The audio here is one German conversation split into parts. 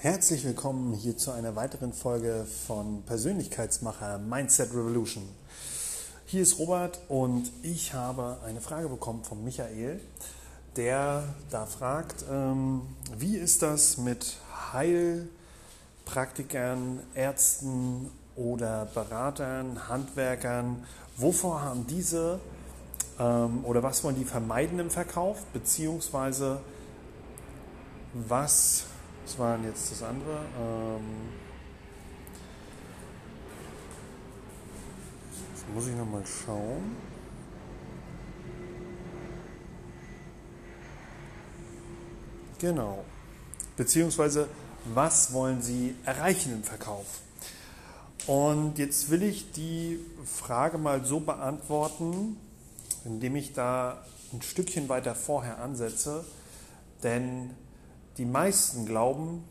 Herzlich willkommen hier zu einer weiteren Folge von Persönlichkeitsmacher Mindset Revolution. Hier ist Robert und ich habe eine Frage bekommen von Michael, der da fragt, ähm, wie ist das mit Heilpraktikern, Ärzten oder Beratern, Handwerkern? Wovor haben diese ähm, oder was wollen die vermeiden im Verkauf, beziehungsweise was, was war jetzt das andere? Ähm, jetzt muss ich nochmal schauen. Genau. Beziehungsweise, was wollen Sie erreichen im Verkauf? Und jetzt will ich die Frage mal so beantworten, indem ich da ein Stückchen weiter vorher ansetze, denn die meisten glauben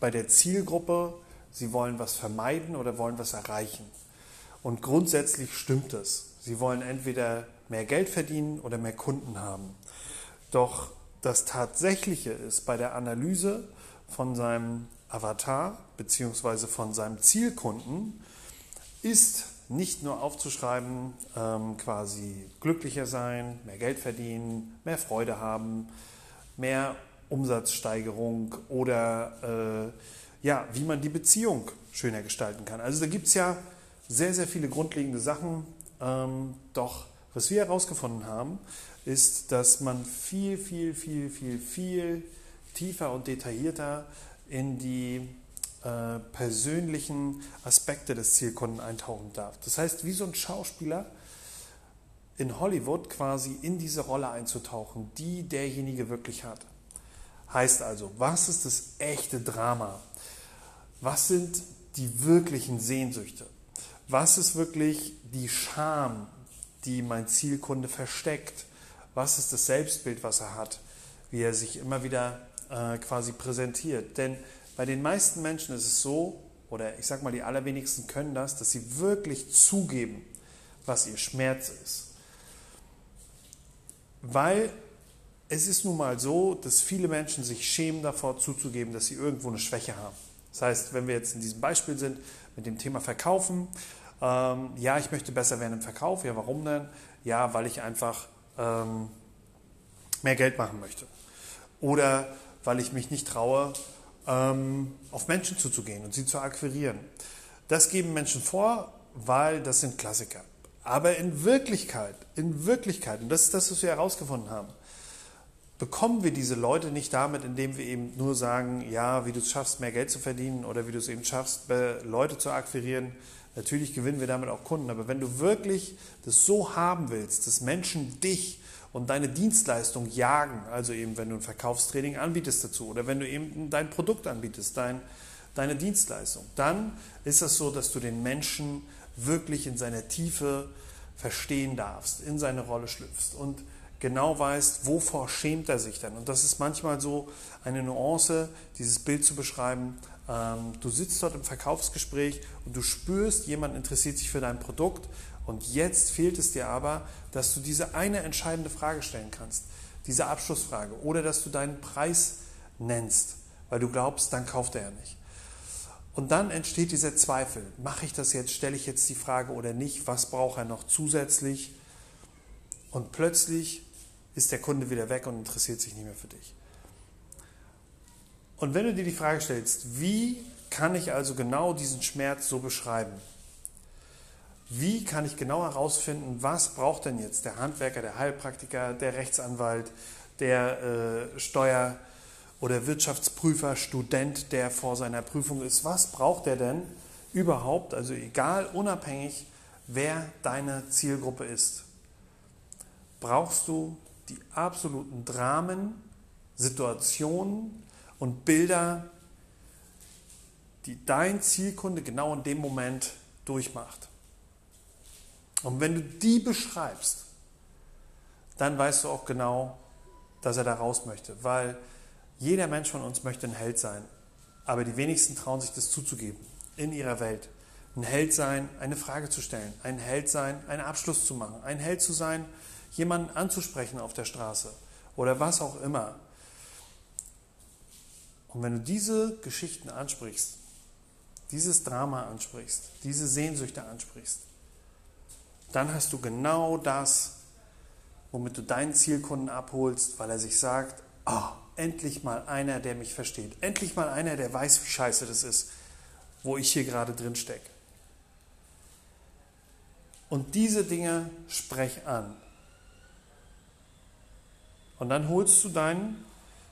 bei der Zielgruppe, sie wollen was vermeiden oder wollen was erreichen. Und grundsätzlich stimmt es. Sie wollen entweder mehr Geld verdienen oder mehr Kunden haben. Doch das Tatsächliche ist bei der Analyse von seinem Avatar bzw. von seinem Zielkunden, ist nicht nur aufzuschreiben, ähm, quasi glücklicher sein, mehr Geld verdienen, mehr Freude haben, mehr Umsatzsteigerung oder äh, ja, wie man die Beziehung schöner gestalten kann. Also da gibt es ja sehr, sehr viele grundlegende Sachen. Ähm, doch was wir herausgefunden haben, ist, dass man viel, viel, viel, viel, viel tiefer und detaillierter in die äh, persönlichen Aspekte des Zielkunden eintauchen darf. Das heißt, wie so ein Schauspieler in Hollywood quasi in diese Rolle einzutauchen, die derjenige wirklich hat. Heißt also, was ist das echte Drama? Was sind die wirklichen Sehnsüchte? Was ist wirklich die Scham, die mein Zielkunde versteckt? Was ist das Selbstbild, was er hat? Wie er sich immer wieder äh, quasi präsentiert? Denn bei den meisten Menschen ist es so, oder ich sage mal, die allerwenigsten können das, dass sie wirklich zugeben, was ihr Schmerz ist. Weil es ist nun mal so, dass viele Menschen sich schämen davor zuzugeben, dass sie irgendwo eine Schwäche haben. Das heißt, wenn wir jetzt in diesem Beispiel sind mit dem Thema Verkaufen, ähm, ja, ich möchte besser werden im Verkauf. Ja, warum denn? Ja, weil ich einfach ähm, mehr Geld machen möchte. Oder weil ich mich nicht traue, ähm, auf Menschen zuzugehen und sie zu akquirieren. Das geben Menschen vor, weil das sind Klassiker. Aber in Wirklichkeit, in Wirklichkeit, und das ist das, was wir herausgefunden haben, bekommen wir diese Leute nicht damit, indem wir eben nur sagen, ja, wie du es schaffst, mehr Geld zu verdienen oder wie du es eben schaffst, Leute zu akquirieren. Natürlich gewinnen wir damit auch Kunden. Aber wenn du wirklich das so haben willst, dass Menschen dich und deine Dienstleistung jagen, also eben wenn du ein Verkaufstraining anbietest dazu oder wenn du eben dein Produkt anbietest, dein, deine Dienstleistung, dann ist es so, dass du den Menschen wirklich in seiner Tiefe verstehen darfst, in seine Rolle schlüpfst und genau weißt, wovor schämt er sich denn. Und das ist manchmal so eine Nuance, dieses Bild zu beschreiben. Ähm, du sitzt dort im Verkaufsgespräch und du spürst, jemand interessiert sich für dein Produkt und jetzt fehlt es dir aber, dass du diese eine entscheidende Frage stellen kannst, diese Abschlussfrage, oder dass du deinen Preis nennst, weil du glaubst, dann kauft er ja nicht. Und dann entsteht dieser Zweifel. Mache ich das jetzt? Stelle ich jetzt die Frage oder nicht? Was braucht er noch zusätzlich? Und plötzlich ist der Kunde wieder weg und interessiert sich nicht mehr für dich. Und wenn du dir die Frage stellst, wie kann ich also genau diesen Schmerz so beschreiben? Wie kann ich genau herausfinden, was braucht denn jetzt der Handwerker, der Heilpraktiker, der Rechtsanwalt, der äh, Steuer- oder Wirtschaftsprüfer, Student, der vor seiner Prüfung ist? Was braucht er denn überhaupt? Also egal, unabhängig, wer deine Zielgruppe ist. Brauchst du die absoluten Dramen, Situationen und Bilder, die dein Zielkunde genau in dem Moment durchmacht. Und wenn du die beschreibst, dann weißt du auch genau, dass er da raus möchte. Weil jeder Mensch von uns möchte ein Held sein. Aber die wenigsten trauen sich das zuzugeben in ihrer Welt. Ein Held sein, eine Frage zu stellen. Ein Held sein, einen Abschluss zu machen. Ein Held zu sein, jemanden anzusprechen auf der Straße. Oder was auch immer. Und wenn du diese Geschichten ansprichst, dieses Drama ansprichst, diese Sehnsüchte ansprichst, dann hast du genau das, womit du deinen Zielkunden abholst, weil er sich sagt, oh, endlich mal einer, der mich versteht. Endlich mal einer, der weiß, wie scheiße das ist, wo ich hier gerade drin stecke. Und diese Dinge sprech an. Und dann holst du deinen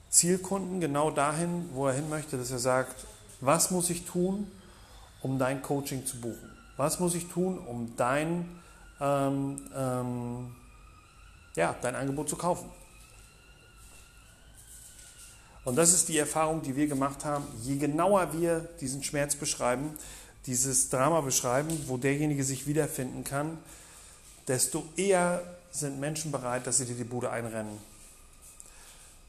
Zielkunden genau dahin, wo er hin möchte, dass er sagt, was muss ich tun, um dein Coaching zu buchen? Was muss ich tun, um dein, ähm, ähm, ja, dein Angebot zu kaufen? Und das ist die Erfahrung, die wir gemacht haben. Je genauer wir diesen Schmerz beschreiben, dieses Drama beschreiben, wo derjenige sich wiederfinden kann, desto eher sind Menschen bereit, dass sie dir die Bude einrennen.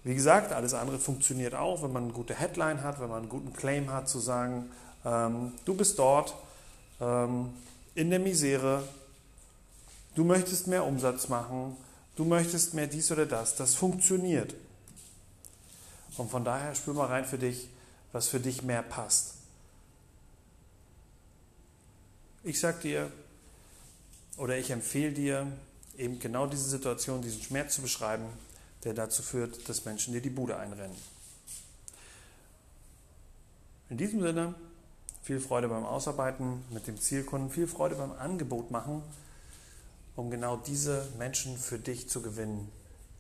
Wie gesagt, alles andere funktioniert auch, wenn man eine gute Headline hat, wenn man einen guten Claim hat, zu sagen, ähm, du bist dort ähm, in der Misere, du möchtest mehr Umsatz machen, du möchtest mehr dies oder das. Das funktioniert. Und von daher spür mal rein für dich, was für dich mehr passt. Ich sage dir oder ich empfehle dir, eben genau diese Situation, diesen Schmerz zu beschreiben, der dazu führt, dass Menschen dir die Bude einrennen. In diesem Sinne, viel Freude beim Ausarbeiten mit dem Zielkunden, viel Freude beim Angebot machen, um genau diese Menschen für dich zu gewinnen.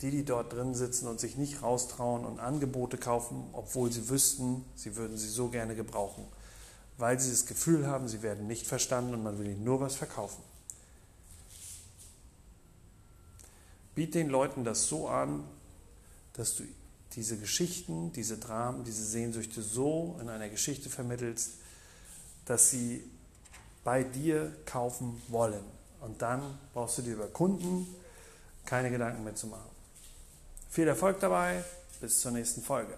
Die, die dort drin sitzen und sich nicht raustrauen und Angebote kaufen, obwohl sie wüssten, sie würden sie so gerne gebrauchen weil sie das Gefühl haben, sie werden nicht verstanden und man will ihnen nur was verkaufen. Biet den Leuten das so an, dass du diese Geschichten, diese Dramen, diese Sehnsüchte so in einer Geschichte vermittelst, dass sie bei dir kaufen wollen. Und dann brauchst du dir über Kunden keine Gedanken mehr zu machen. Viel Erfolg dabei, bis zur nächsten Folge.